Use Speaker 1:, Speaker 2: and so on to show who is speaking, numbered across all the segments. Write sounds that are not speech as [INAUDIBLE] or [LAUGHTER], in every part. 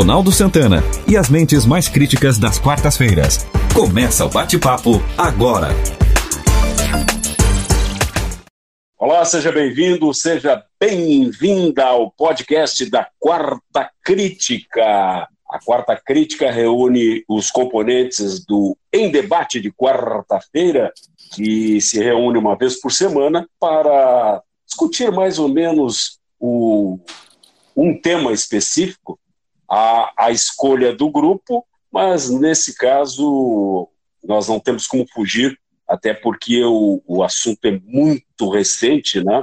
Speaker 1: Ronaldo Santana e as mentes mais críticas das quartas-feiras. Começa o bate-papo agora.
Speaker 2: Olá, seja bem-vindo, seja bem-vinda ao podcast da Quarta Crítica. A Quarta Crítica reúne os componentes do Em Debate de quarta-feira, que se reúne uma vez por semana para discutir mais ou menos o, um tema específico, a, a escolha do grupo, mas nesse caso nós não temos como fugir, até porque o, o assunto é muito recente, né?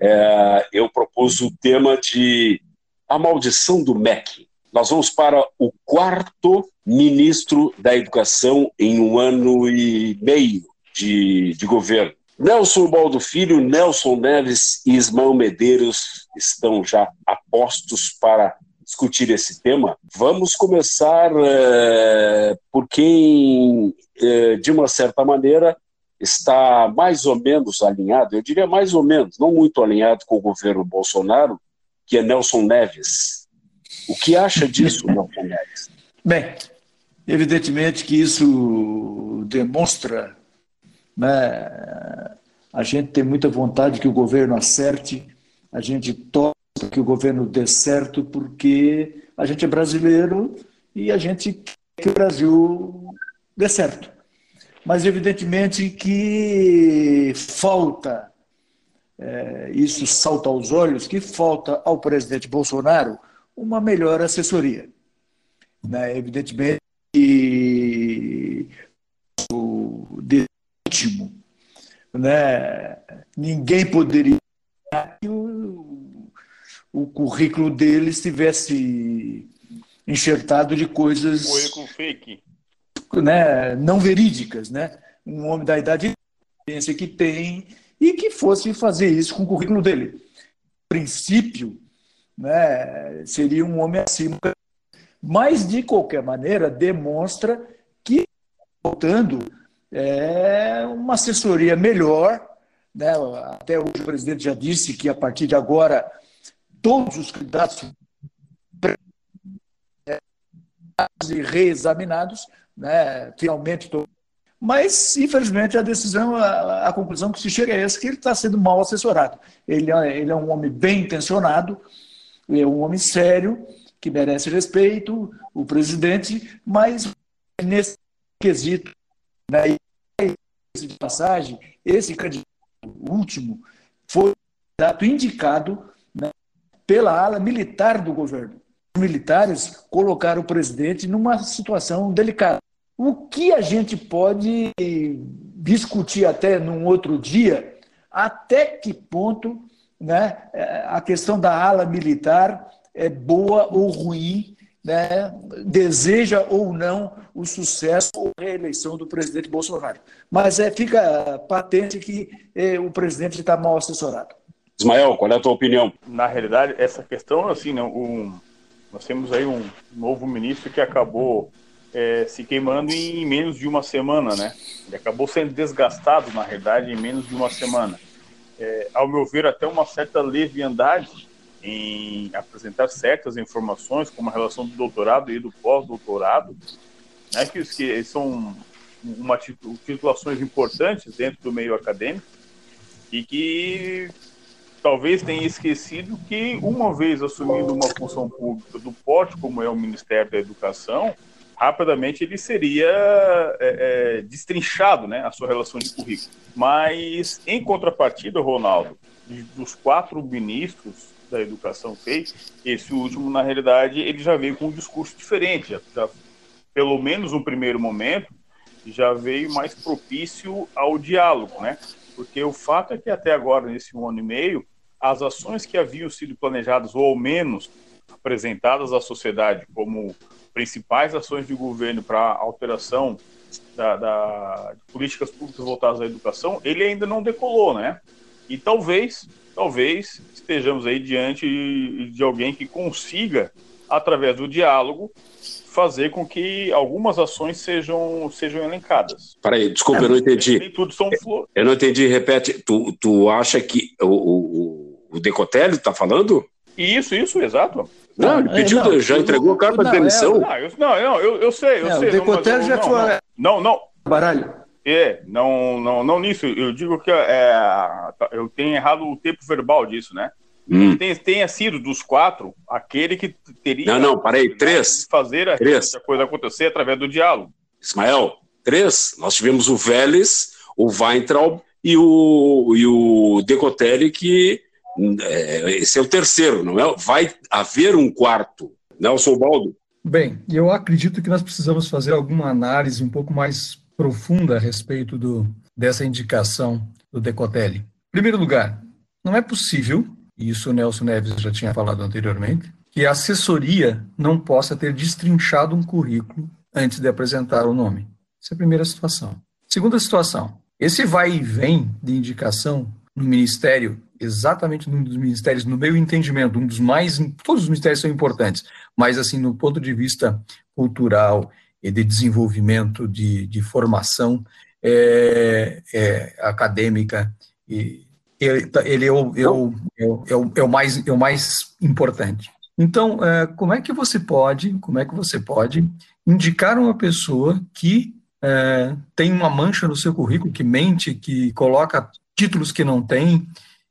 Speaker 2: É, eu propus o tema de a maldição do MEC. Nós vamos para o quarto ministro da Educação em um ano e meio de, de governo. Nelson Baldo Filho, Nelson Neves e Ismael Medeiros estão já apostos para discutir esse tema. Vamos começar é, por quem, é, de uma certa maneira, está mais ou menos alinhado, eu diria mais ou menos, não muito alinhado com o governo Bolsonaro, que é Nelson Neves. O que acha disso, [LAUGHS] Nelson Neves?
Speaker 3: Bem, evidentemente que isso demonstra né? A gente tem muita vontade que o governo acerte, a gente para que o governo dê certo, porque a gente é brasileiro e a gente quer que o Brasil dê certo. Mas, evidentemente, que falta, é, isso salta aos olhos, que falta ao presidente Bolsonaro uma melhor assessoria. Né? Evidentemente, que o último. Né? Ninguém poderia que o, o currículo dele estivesse enxertado de coisas.
Speaker 4: Currículo fake.
Speaker 3: Né, não verídicas. Né? Um homem da idade que tem e que fosse fazer isso com o currículo dele. A princípio, né, seria um homem acima. Mas, de qualquer maneira, demonstra que, voltando é uma assessoria melhor. Né? Até hoje o presidente já disse que a partir de agora todos os candidatos reexaminados, né? finalmente. Mas, infelizmente, a decisão, a, a, conclusão que se chega é essa, que ele está sendo mal assessorado. Ele, é, ele é um homem bem intencionado, é um homem sério, que merece respeito, o presidente, mas nesse quesito né? E, de passagem, esse candidato último foi candidato indicado pela ala militar do governo. Os militares colocaram o presidente numa situação delicada. O que a gente pode discutir até num outro dia, até que ponto né, a questão da ala militar é boa ou ruim né, deseja ou não o sucesso ou reeleição do presidente Bolsonaro. Mas é, fica patente que o presidente está mal assessorado.
Speaker 2: Ismael, qual é a tua opinião?
Speaker 4: Na realidade, essa questão, assim, né, um, nós temos aí um novo ministro que acabou é, se queimando em menos de uma semana, né? Ele acabou sendo desgastado, na realidade, em menos de uma semana. É, ao meu ver, até uma certa leviandade em apresentar certas informações, como a relação do doutorado e do pós-doutorado, né, que, que são uma titulações importantes dentro do meio acadêmico e que talvez tenha esquecido que uma vez assumindo uma função pública do porte como é o Ministério da Educação, rapidamente ele seria é, é, destrinchado, né, a sua relação de currículo. Mas em contrapartida, Ronaldo, dos quatro ministros da educação fez, esse último, na realidade, ele já veio com um discurso diferente. Já, já, pelo menos no primeiro momento, já veio mais propício ao diálogo, né? Porque o fato é que até agora, nesse um ano e meio, as ações que haviam sido planejadas, ou ao menos apresentadas à sociedade como principais ações de governo para alteração da, da, de políticas públicas voltadas à educação, ele ainda não decolou, né? E talvez talvez estejamos aí diante de alguém que consiga, através do diálogo, fazer com que algumas ações sejam, sejam elencadas.
Speaker 2: Peraí, desculpa, eu não entendi.
Speaker 4: Nem tudo são flores.
Speaker 2: Eu não entendi, repete. Tu, tu acha que o, o, o Decotelli está falando?
Speaker 4: Isso, isso, exato.
Speaker 2: Não, ele pediu, não, já entregou a carta de demissão.
Speaker 4: É, não, eu, não, eu, eu sei, eu
Speaker 3: é,
Speaker 4: sei.
Speaker 3: O Decotelli já foi.
Speaker 4: Não, não.
Speaker 3: Baralho.
Speaker 4: É, não, não, não nisso. Eu digo que é, eu tenho errado o tempo verbal disso, né? Hum. Tenha, tenha sido dos quatro aquele que teria.
Speaker 2: Não, não, parei. Três.
Speaker 4: Fazer a,
Speaker 2: três.
Speaker 4: a coisa acontecer através do diálogo.
Speaker 2: Ismael, três. Nós tivemos o Vélez, o Weintraub e o, e o Decotelli, que é, esse é o terceiro, não é? Vai haver um quarto. Nelson Baldo.
Speaker 5: Bem, eu acredito que nós precisamos fazer alguma análise um pouco mais profunda a respeito do, dessa indicação do Decotelli. Em primeiro lugar, não é possível, e isso o Nelson Neves já tinha falado anteriormente, que a assessoria não possa ter destrinchado um currículo antes de apresentar o nome. Essa é a primeira situação. Segunda situação, esse vai e vem de indicação no Ministério, exatamente num dos ministérios, no meu entendimento, um dos mais, todos os ministérios são importantes, mas assim, no ponto de vista cultural e de desenvolvimento, de, de formação é, é, acadêmica, e ele, ele é, o, é, o, é, o, é, o, mais, é o mais importante. Então, é, como é que você pode, como é que você pode indicar uma pessoa que é, tem uma mancha no seu currículo, que mente, que coloca títulos que não tem,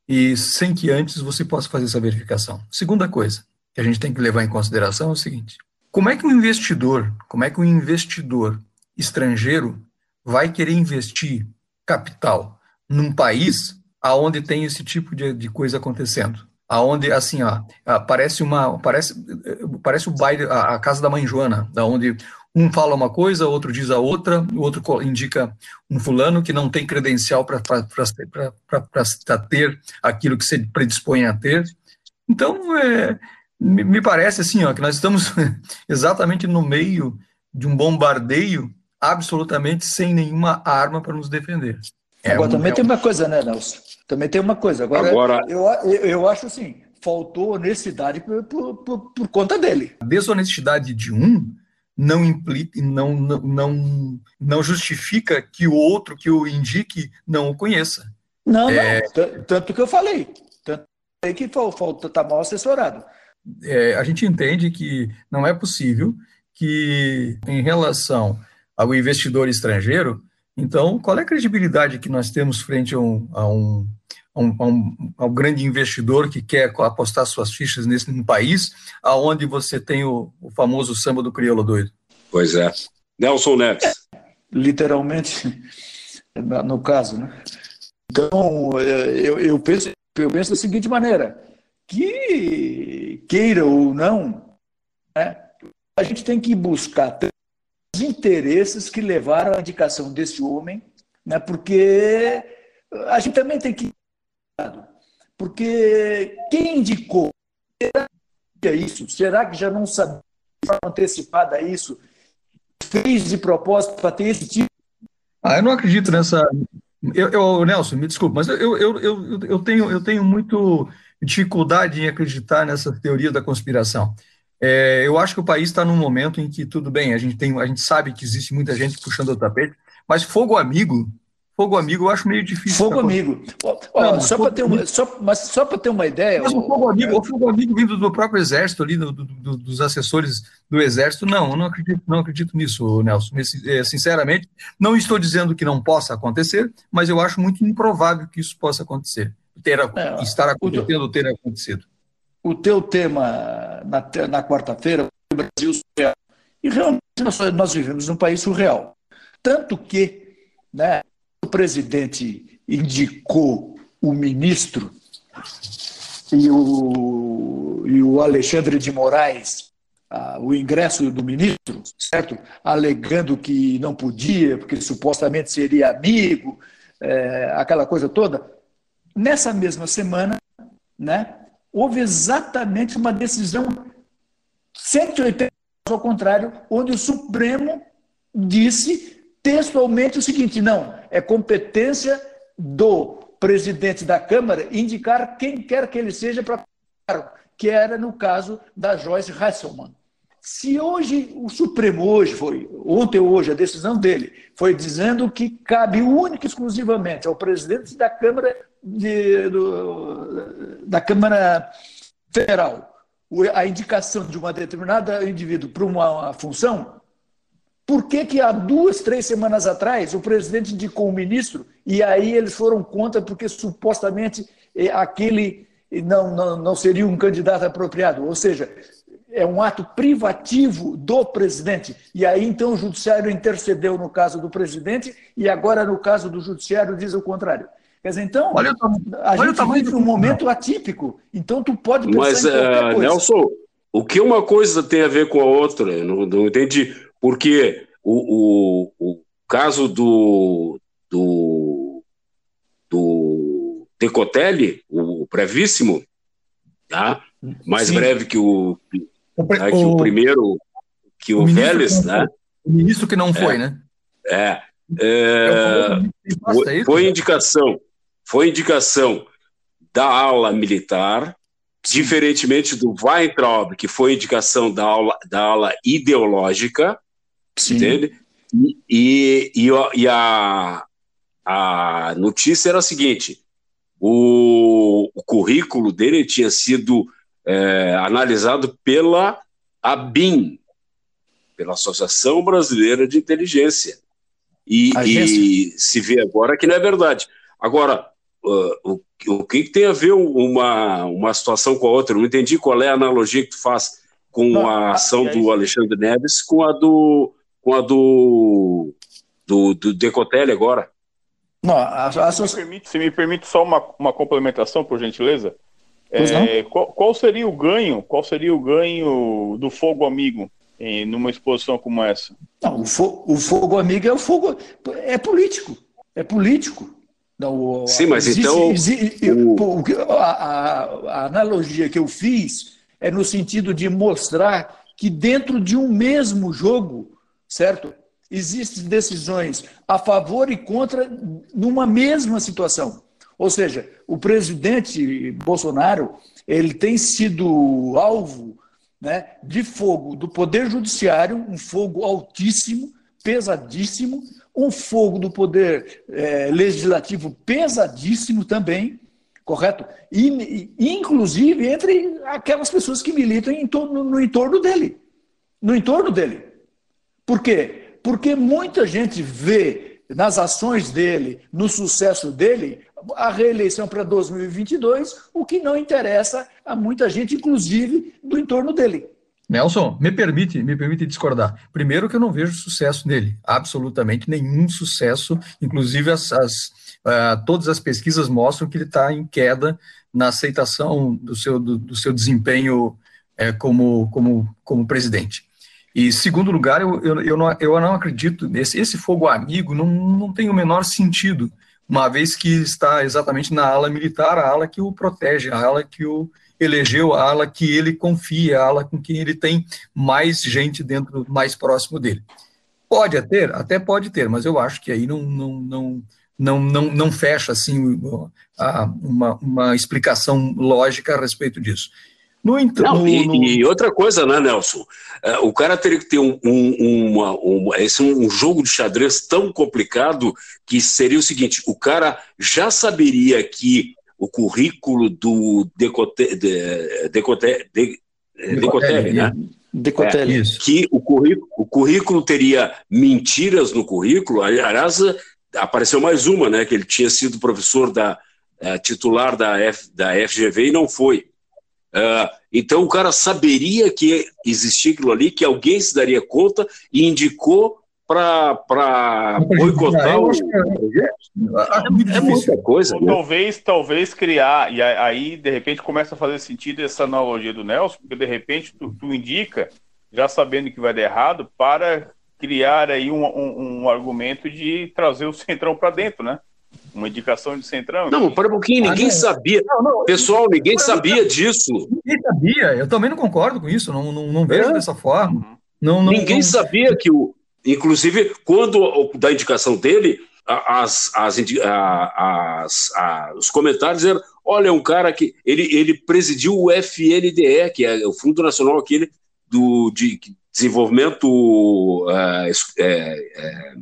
Speaker 5: e sem que antes você possa fazer essa verificação. Segunda coisa que a gente tem que levar em consideração é o seguinte: como é que um investidor, como é que um investidor estrangeiro vai querer investir capital num país aonde tem esse tipo de, de coisa acontecendo? Aonde assim, ó, parece uma parece parece o baile, a, a casa da mãe Joana, da onde um fala uma coisa, outro diz a outra, o outro indica um fulano que não tem credencial para ter aquilo que se predispõe a ter. Então, é, me, me parece assim, ó, que nós estamos [LAUGHS] exatamente no meio de um bombardeio absolutamente sem nenhuma arma para nos defender.
Speaker 3: É Agora, um, também é tem uma coisa, né, Nelson? Também tem uma coisa. Agora, Agora... Eu, eu, acho assim, faltou honestidade por, por, por, por conta dele.
Speaker 5: A desonestidade de um não implica, não, não, não, não justifica que o outro que o indique não o conheça.
Speaker 3: Não, é, não. Tanto que eu falei. Tanto que falta está mal assessorado.
Speaker 5: É, a gente entende que não é possível que, em relação ao investidor estrangeiro, então, qual é a credibilidade que nós temos frente a um, a um, um, um, um grande investidor que quer apostar suas fichas nesse num país aonde você tem o, o, famoso samba do crioulo doido?
Speaker 2: Pois é. Nelson Neves. É,
Speaker 3: literalmente, no caso, né? Então, eu, eu, penso, eu penso da seguinte maneira, que queira ou não, né, a gente tem que buscar os interesses que levaram à indicação desse homem, né, porque a gente também tem que porque quem indicou? Será que é isso? Será que já não sabia antecipada isso? Fez de propósito para ter esse tipo?
Speaker 5: Ah, eu não acredito nessa. Eu, eu, Nelson, me desculpe, mas eu, eu, eu, eu, tenho, eu tenho muito dificuldade em acreditar nessa teoria da conspiração. É, eu acho que o país está num momento em que tudo bem, a gente tem, a gente sabe que existe muita gente puxando o tapete, mas fogo amigo Fogo amigo eu acho meio difícil.
Speaker 3: Fogo amigo. Não, só para ter uma, só, mas só para ter uma ideia.
Speaker 5: Mas o fogo amigo, o fogo amigo vindo do próprio exército ali, do, do, dos assessores do exército, não, eu não acredito, não acredito nisso, Nelson. É, sinceramente, não estou dizendo que não possa acontecer, mas eu acho muito improvável que isso possa acontecer, ter, é, estar acontecendo, ter acontecido.
Speaker 3: O teu tema na, na quarta-feira, o Brasil surreal. E realmente nós, nós vivemos num país surreal. Tanto que, né, o presidente indicou o ministro e o, e o Alexandre de Moraes ah, o ingresso do ministro, certo? Alegando que não podia, porque supostamente seria amigo, é, aquela coisa toda. Nessa mesma semana, né, houve exatamente uma decisão 180 ao contrário, onde o Supremo disse textualmente o seguinte: não, é competência do presidente da Câmara indicar quem quer que ele seja para que era no caso da Joyce Hasselman. Se hoje o Supremo hoje foi, ontem ou hoje a decisão dele foi dizendo que cabe única e exclusivamente ao presidente da Câmara de, do, da Câmara unilateral a indicação de uma determinada indivíduo para uma função, por que, que há duas, três semanas atrás o presidente indicou um ministro e aí eles foram contra porque supostamente eh, aquele não, não, não seria um candidato apropriado? Ou seja, é um ato privativo do presidente. E aí então o judiciário intercedeu no caso do presidente e agora no caso do judiciário diz o contrário. Quer dizer, então, olha, a olha gente vive um momento atípico. Então tu pode
Speaker 2: pensar Mas, em qualquer uh, coisa. Nelson, o que uma coisa tem a ver com a outra? Eu não, não entendi. Porque o, o, o caso do, do, do Decotelli, o brevíssimo, tá? mais Sim. breve que o, né, que o, primeiro, que o, o Vélez, né?
Speaker 5: O ministro que não foi,
Speaker 2: é,
Speaker 5: né?
Speaker 2: É. é foi, foi indicação, foi indicação da ala militar, diferentemente do Weintraub, que foi indicação da ala, da ala ideológica, Sim. entende? E, e, e a, a notícia era a seguinte: o, o currículo dele tinha sido é, analisado pela ABIN, pela Associação Brasileira de Inteligência. E, e, se vê agora que não é verdade. Agora, uh, o, o que, que, tem a ver uma, uma situação com a outra? Eu não entendi qual é a analogia que tu faz com não, a ação do Alexandre Neves com a do com a do do, do Decotelli agora.
Speaker 4: Não, a, a, se, me permite, se me permite só uma, uma complementação, por gentileza. É, qual, qual, seria o ganho? Qual seria o ganho do fogo amigo em numa exposição como essa?
Speaker 3: Não, o, fo, o fogo amigo é o fogo é político, é político.
Speaker 2: Não, Sim, mas existe, então existe,
Speaker 3: o... a, a, a analogia que eu fiz é no sentido de mostrar que dentro de um mesmo jogo, certo? Existem decisões a favor e contra numa mesma situação. Ou seja, o presidente Bolsonaro ele tem sido alvo né, de fogo do Poder Judiciário, um fogo altíssimo, pesadíssimo, um fogo do Poder é, Legislativo pesadíssimo também, correto? E, inclusive entre aquelas pessoas que militam em torno, no entorno dele. No entorno dele. Por quê? Porque muita gente vê nas ações dele, no sucesso dele, a reeleição para 2022, o que não interessa a muita gente, inclusive do entorno dele.
Speaker 5: Nelson, me permite, me permite discordar. Primeiro que eu não vejo sucesso nele, absolutamente nenhum sucesso. Inclusive as, as uh, todas as pesquisas mostram que ele está em queda na aceitação do seu, do, do seu desempenho uh, como, como, como presidente. E segundo lugar, eu, eu, eu, não, eu não acredito nesse esse fogo amigo não, não tem o menor sentido uma vez que está exatamente na ala militar, a ala que o protege, a ala que o elegeu, a ala que ele confia, a ala com quem ele tem mais gente dentro, mais próximo dele. Pode ter, até pode ter, mas eu acho que aí não, não, não, não, não, não fecha assim uma, uma explicação lógica a respeito disso.
Speaker 2: No, Não, no, e, no... e, outra coisa, né, Nelson? É, o cara teria que ter um, um, uma, uma, esse, um jogo de xadrez tão complicado que seria o seguinte: o cara já saberia que o currículo do Decote, de, Decote, de, Decotelli, né?
Speaker 3: Decotelli. É,
Speaker 2: que o currículo, o currículo teria mentiras no currículo. Aliás, apareceu mais uma, né? Que ele tinha sido professor da é, titular da, F, da FGV e não foi. Uh, então o cara saberia que existia aquilo ali, que alguém se daria conta e indicou para boicotar o projeto.
Speaker 4: É, é muita coisa. Né? Talvez, talvez criar, e aí de repente começa a fazer sentido essa analogia do Nelson, porque de repente tu, tu indica, já sabendo que vai dar errado, para criar aí um, um, um argumento de trazer o [LAUGHS] centrão para dentro, né? Uma indicação de centrão.
Speaker 2: Não, para um pouquinho, ninguém ah, sabia. Não, não, Pessoal, ninguém eu, sabia eu, disso.
Speaker 5: Ninguém sabia, eu também não concordo com isso, não, não, não vejo é. dessa forma. Uhum. Não, não,
Speaker 2: ninguém sabia que o. Inclusive, quando da indicação dele, as, as, as, as, os comentários eram: olha, um cara que. Ele, ele presidiu o FNDE, que é o Fundo Nacional aquele do, de Desenvolvimento uh, é, é,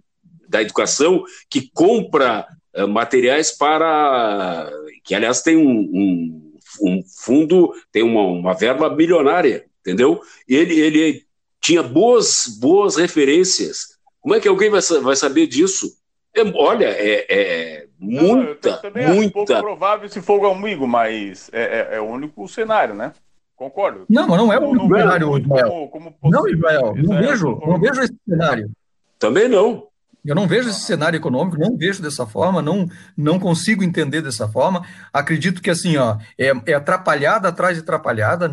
Speaker 2: da Educação, que compra materiais para. que, aliás, tem um, um um fundo, tem uma, uma verba milionária, entendeu? E ele, ele tinha boas, boas referências. Como é que alguém vai, vai saber disso? É, olha, é, é muita, Não, muita. É pouco
Speaker 4: provável se for amigo, mas é, é, é, o único cenário, né? Concordo.
Speaker 5: Não, mas não é o único cenário, Israel. Como, como não, Israel, não vejo, não vejo esse cenário.
Speaker 2: Também não.
Speaker 5: Eu não vejo esse cenário econômico, não vejo dessa forma, não, não consigo entender dessa forma. Acredito que assim, ó, é, é atrapalhada atrás de atrapalhada.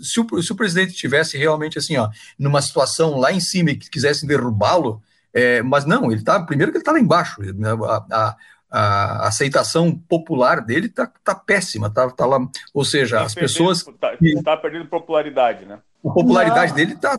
Speaker 5: Se o, se o presidente estivesse realmente assim, ó, numa situação lá em cima e que quisessem derrubá-lo, é, mas não, ele está primeiro que ele está lá embaixo. Né, a, a, a, aceitação popular dele está tá péssima, tá, tá lá, ou seja, tá as pessoas
Speaker 4: está tá perdendo popularidade, né?
Speaker 5: A popularidade não. dele está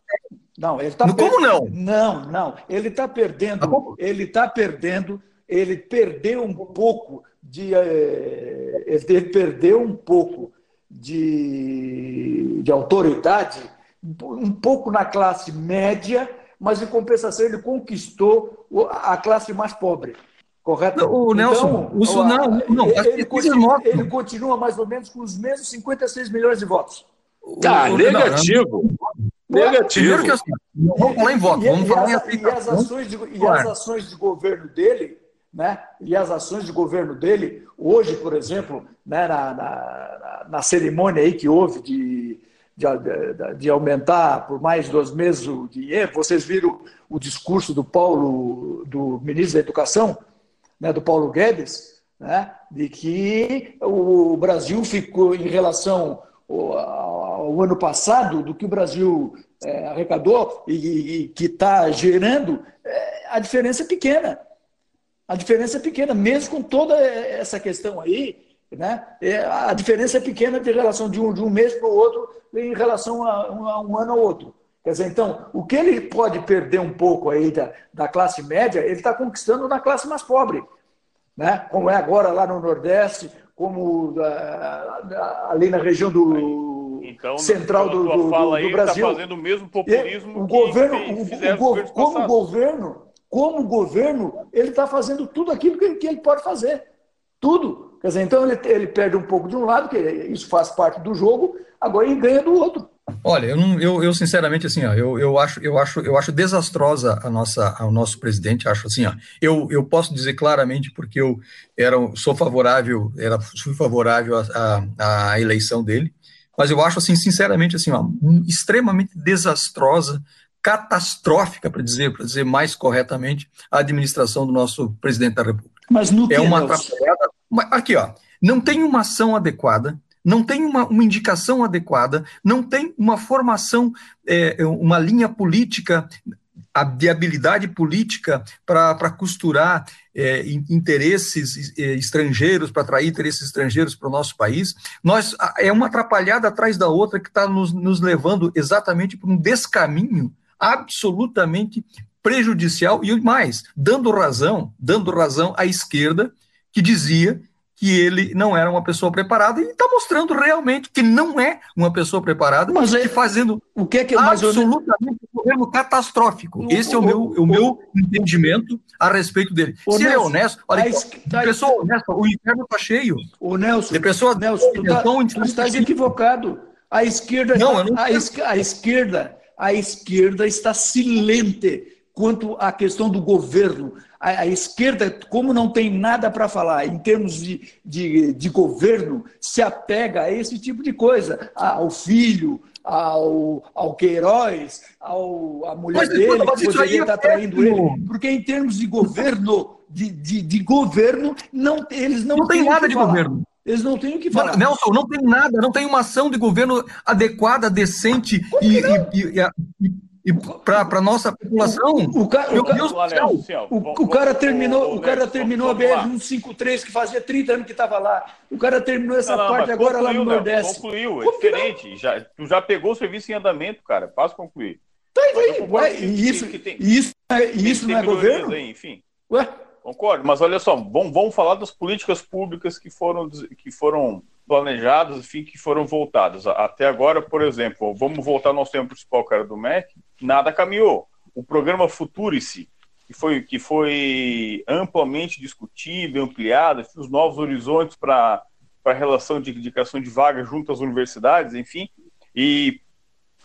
Speaker 3: não, ele está
Speaker 5: Como não?
Speaker 3: Não, não. Ele está perdendo. Tá ele está perdendo. Ele perdeu um pouco de. Eh, ele perdeu um pouco de, de autoridade, um pouco na classe média, mas em compensação ele conquistou a classe mais pobre. Correto?
Speaker 5: O Nelson, então, isso não, não.
Speaker 3: Ele, continua, ele continua mais ou menos com os mesmos 56 milhões de votos.
Speaker 2: Tá, negativo. Negativo. que assim,
Speaker 5: não vamos falar em voto, e, vamos
Speaker 3: e falar as, em e as ações de, e as ações de governo dele, né? E as ações de governo dele, hoje, por exemplo, né, na, na, na cerimônia aí que houve de, de, de, aumentar por mais dois meses o dinheiro, vocês viram o discurso do Paulo, do ministro da Educação, né, do Paulo Guedes, né, de que o Brasil ficou em relação ao ano passado, do que o Brasil é, arrecadou e, e que está gerando, é, a diferença é pequena. A diferença é pequena, mesmo com toda essa questão aí, né? É, a diferença é pequena de relação de um, de um mês para o outro em relação a um, a um ano ao outro. Quer dizer, então, o que ele pode perder um pouco aí da, da classe média, ele está conquistando na classe mais pobre. Né? Como é agora lá no Nordeste, como uh, ali na região do então, central do, do, do, do Brasil.
Speaker 4: Está fazendo o mesmo populismo
Speaker 3: o governo, o, o, como governo, como governo, ele está fazendo tudo aquilo que ele, que ele, pode fazer, tudo. Quer dizer, então ele, ele perde um pouco de um lado, que isso faz parte do jogo, agora ele ganha do outro.
Speaker 5: Olha, eu, não, eu, eu, sinceramente assim, ó, eu, eu acho, eu acho, eu acho desastrosa a nossa, o nosso presidente. Acho assim, ó, eu, eu posso dizer claramente porque eu era, sou favorável, era, fui favorável à eleição dele, mas eu acho assim, sinceramente assim, ó, extremamente desastrosa, catastrófica para dizer, para dizer mais corretamente, a administração do nosso presidente da República.
Speaker 3: Mas no
Speaker 5: é uma atrapalhada. Aqui, ó, não tem uma ação adequada não tem uma, uma indicação adequada, não tem uma formação, é, uma linha política de habilidade política para costurar é, interesses é, estrangeiros, para atrair interesses estrangeiros para o nosso país. Nós é uma atrapalhada atrás da outra que está nos, nos levando exatamente para um descaminho absolutamente prejudicial e mais, dando razão, dando razão à esquerda que dizia que ele não era uma pessoa preparada e está mostrando realmente que não é uma pessoa preparada
Speaker 3: mas
Speaker 5: e fazendo
Speaker 3: o que é que
Speaker 5: absolutamente um governo catastrófico. O, Esse é o, o meu, o, o meu entendimento a respeito dele. Se Nelson, ele é honesto, olha, tá, pessoa honesta, o inferno está cheio.
Speaker 3: O Nelson, de pessoas Nelson, tu, tá, tu estás equivocado. A esquerda, não, está, não... A, a esquerda, a esquerda está silente quanto à questão do governo. A, a esquerda, como não tem nada para falar em termos de, de, de, governo, se apega a esse tipo de coisa, ao filho, ao, ao Queiroz, ao, à mulher mas, dele, que poderia estar é traindo ele. Porque em termos de governo, de, de, de governo, não, eles não,
Speaker 5: não tem nada de falar. governo.
Speaker 3: Eles não têm o que falar.
Speaker 5: Nelson, não tem nada, não tem uma ação de governo adequada, decente e, e, e, e para a nossa população.
Speaker 3: O, o, cara, o, céu, o, o cara terminou, o cara terminou a BR-153, que fazia 30 anos que estava lá. O cara terminou essa não, parte agora lá no Nordeste.
Speaker 4: Concluiu, é diferente. Já, tu já pegou o serviço em andamento, cara. Posso concluir.
Speaker 3: Tá aí, isso, que tem, isso, é, isso não é governo?
Speaker 4: Aí, enfim. Ué? Concordo, mas olha só, vamos, vamos falar das políticas públicas que foram, que foram planejadas, enfim, que foram voltadas. Até agora, por exemplo, vamos voltar ao nosso tema principal, era do MEC, nada caminhou. O programa Futurice, que foi, que foi amplamente discutido, ampliado, os novos horizontes para para a relação de indicação de vagas junto às universidades, enfim, e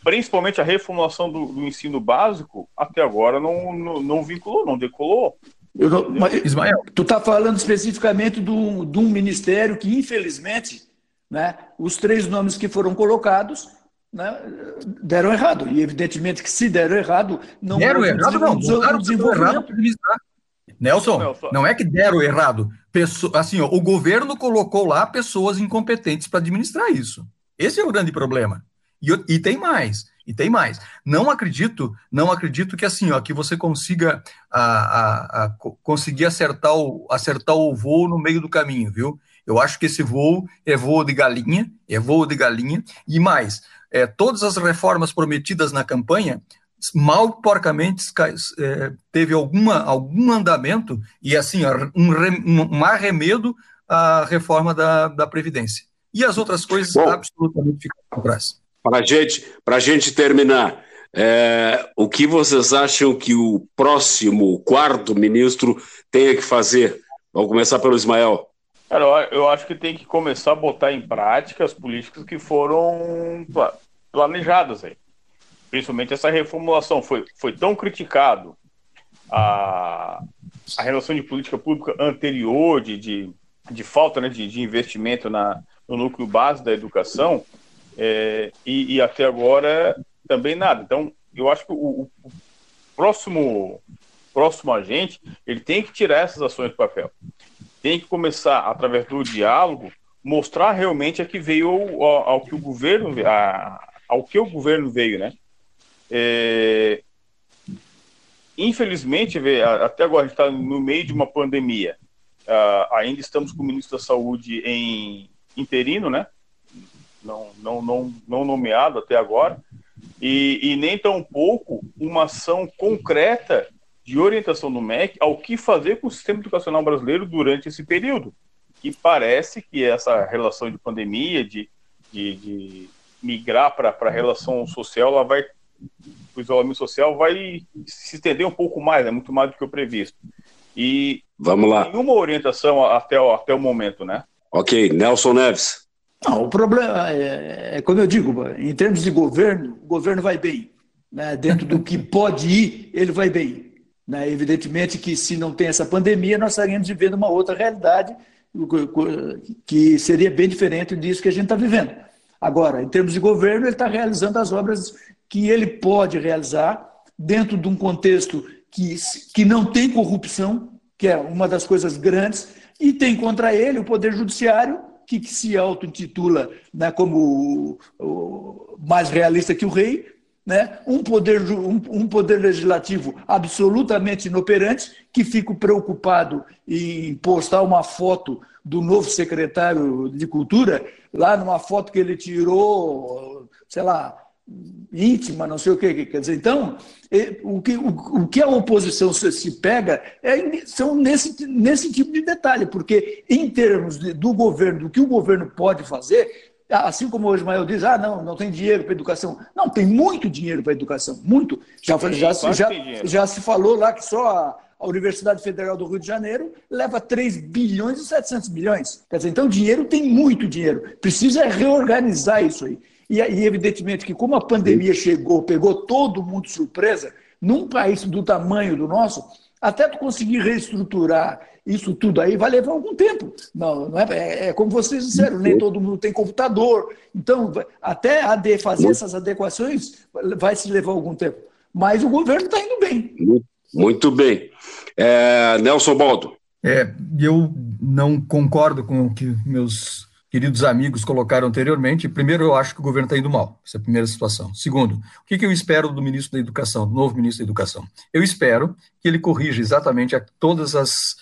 Speaker 4: principalmente a reformulação do, do ensino básico, até agora não, não, não vinculou, não decolou.
Speaker 3: Não, mas, Ismael, tu está falando especificamente de um ministério que, infelizmente, né, os três nomes que foram colocados né, deram errado. E, evidentemente, que se deram errado, não
Speaker 5: deram errado, não. Botaram desenvolvimento. Nelson, Nelson, não é que deram errado. Assim, ó, o governo colocou lá pessoas incompetentes para administrar isso. Esse é o grande problema. E, e, tem mais, e tem mais. Não acredito, não acredito que assim, ó, que você consiga a, a, a, conseguir acertar o, acertar o voo no meio do caminho, viu? Eu acho que esse voo é voo de galinha, é voo de galinha, e mais, é, todas as reformas prometidas na campanha mal porcamente é, teve alguma, algum andamento e assim um, um arremedo à reforma da, da Previdência. E as outras coisas Bom, absolutamente ficaram para trás.
Speaker 2: Para gente, a gente terminar, é, o que vocês acham que o próximo quarto ministro tenha que fazer? Vamos começar pelo Ismael.
Speaker 4: Cara, eu acho que tem que começar a botar em prática as políticas que foram planejadas aí. Principalmente essa reformulação. Foi, foi tão criticado a, a relação de política pública anterior, de, de, de falta né, de, de investimento na, no núcleo base da educação, é, e, e, até agora também nada. Então, eu acho que o, o próximo próximo agente ele tem que tirar essas ações do papel tem que começar, através do diálogo, mostrar realmente a que veio ao, ao que o governo a, ao que o governo veio, né? É, infelizmente, até agora a gente está no meio de uma pandemia. Uh, ainda estamos com o ministro da Saúde em interino, né? Não, não, não, não nomeado até agora. E, e nem tão pouco uma ação concreta de orientação do MEC ao que fazer com o sistema educacional brasileiro durante esse período. E parece que essa relação de pandemia, de, de, de migrar para a relação social, ela vai, o isolamento social vai se estender um pouco mais, é né, muito mais do que o previsto. E
Speaker 2: Vamos lá.
Speaker 4: nenhuma orientação até, o, até o momento, né?
Speaker 2: Ok, Nelson Neves.
Speaker 3: Não, o problema é, é, como eu digo, em termos de governo, o governo vai bem. Né? Dentro do que pode ir, ele vai bem. Né? Evidentemente que se não tem essa pandemia, nós estaríamos vivendo uma outra realidade que seria bem diferente disso que a gente está vivendo. Agora, em termos de governo, ele está realizando as obras que ele pode realizar dentro de um contexto que, que não tem corrupção, que é uma das coisas grandes, e tem contra ele o Poder Judiciário, que, que se auto-intitula né, como o, o, mais realista que o rei, né, um, poder, um, um, poder legislativo absolutamente inoperante, que fica preocupado em postar uma foto do novo secretário de Cultura, lá numa foto que ele tirou, sei lá, íntima, não sei o que. Quer dizer, então, o que, o, que a oposição se, se pega é, são nesse, nesse tipo de detalhe, porque em termos de, do governo, do que o governo pode fazer, Assim como o Ismael diz, ah, não, não tem dinheiro para educação. Não, tem muito dinheiro para educação, muito. Já, já, já, já, se falou lá que só a, a, Universidade Federal do Rio de Janeiro leva 3 bilhões e 700 milhões. Quer dizer, então dinheiro tem muito dinheiro. Precisa reorganizar isso aí. E, e evidentemente que como a pandemia chegou, pegou todo mundo surpresa, num país do tamanho do nosso, até tu conseguir reestruturar isso tudo aí vai levar algum tempo. Não, não é, é, é como vocês disseram, nem todo mundo tem computador. Então, até ade, fazer essas adequações vai se levar algum tempo. Mas o governo está indo bem.
Speaker 2: Muito bem. É, Nelson Baldo.
Speaker 5: É, eu não concordo com o que meus queridos amigos colocaram anteriormente. Primeiro, eu acho que o governo está indo mal. Essa é a primeira situação. Segundo, o que, que eu espero do ministro da Educação, do novo ministro da Educação? Eu espero que ele corrija exatamente todas as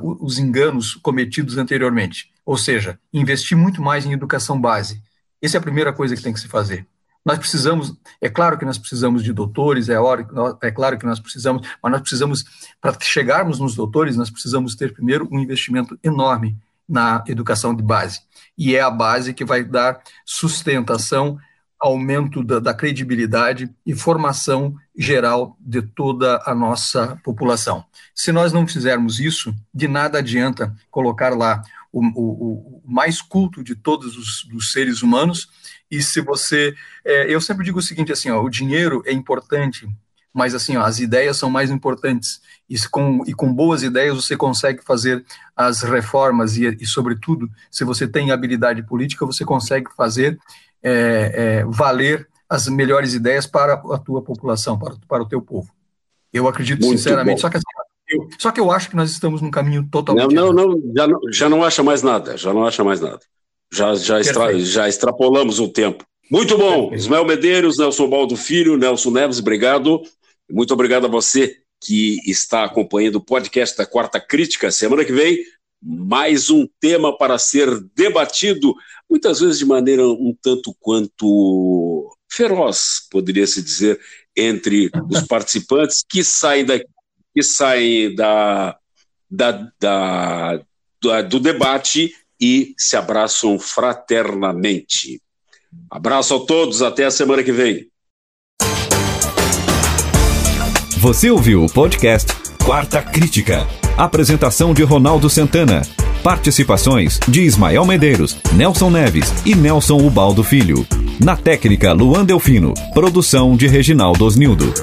Speaker 5: os enganos cometidos anteriormente. Ou seja, investir muito mais em educação base. Essa é a primeira coisa que tem que se fazer. Nós precisamos, é claro que nós precisamos de doutores, é, hora, é claro que nós precisamos, mas nós precisamos, para chegarmos nos doutores, nós precisamos ter primeiro um investimento enorme na educação de base. E é a base que vai dar sustentação aumento da, da, credibilidade e formação geral de toda a nossa população. Se nós não fizermos isso, de nada adianta colocar lá o, o, o mais culto de todos os, os, seres humanos. E se você, é, eu sempre digo o seguinte assim, ó, o dinheiro é importante, mas assim, ó, as ideias são mais importantes. E com, e com boas ideias você consegue fazer as reformas e, e, sobretudo, se você tem habilidade política, você consegue fazer é, é, valer as melhores ideias para a tua população, para, para o teu povo. Eu acredito Muito sinceramente, só que, assim, eu, só que eu acho que nós estamos num caminho totalmente.
Speaker 2: Não, não, não já, não, já não acha mais nada, já não acha mais nada. Já, já, extra, já extrapolamos o tempo. Muito bom. Perfeito. Ismael Medeiros, Nelson Baldo Filho, Nelson Neves, obrigado. Muito obrigado a você que está acompanhando o podcast da Quarta Crítica. Semana que vem, mais um tema para ser debatido, muitas vezes de maneira um tanto quanto feroz, poderia-se dizer, entre os [LAUGHS] participantes que saem, da, que saem da, da, da, da do debate e se abraçam fraternamente. Abraço a todos, até a semana que vem.
Speaker 1: Você ouviu o podcast Quarta Crítica. Apresentação de Ronaldo Santana. Participações de Ismael Medeiros, Nelson Neves e Nelson Ubaldo Filho. Na técnica, Luan Delfino. Produção de Reginaldo Osnildo.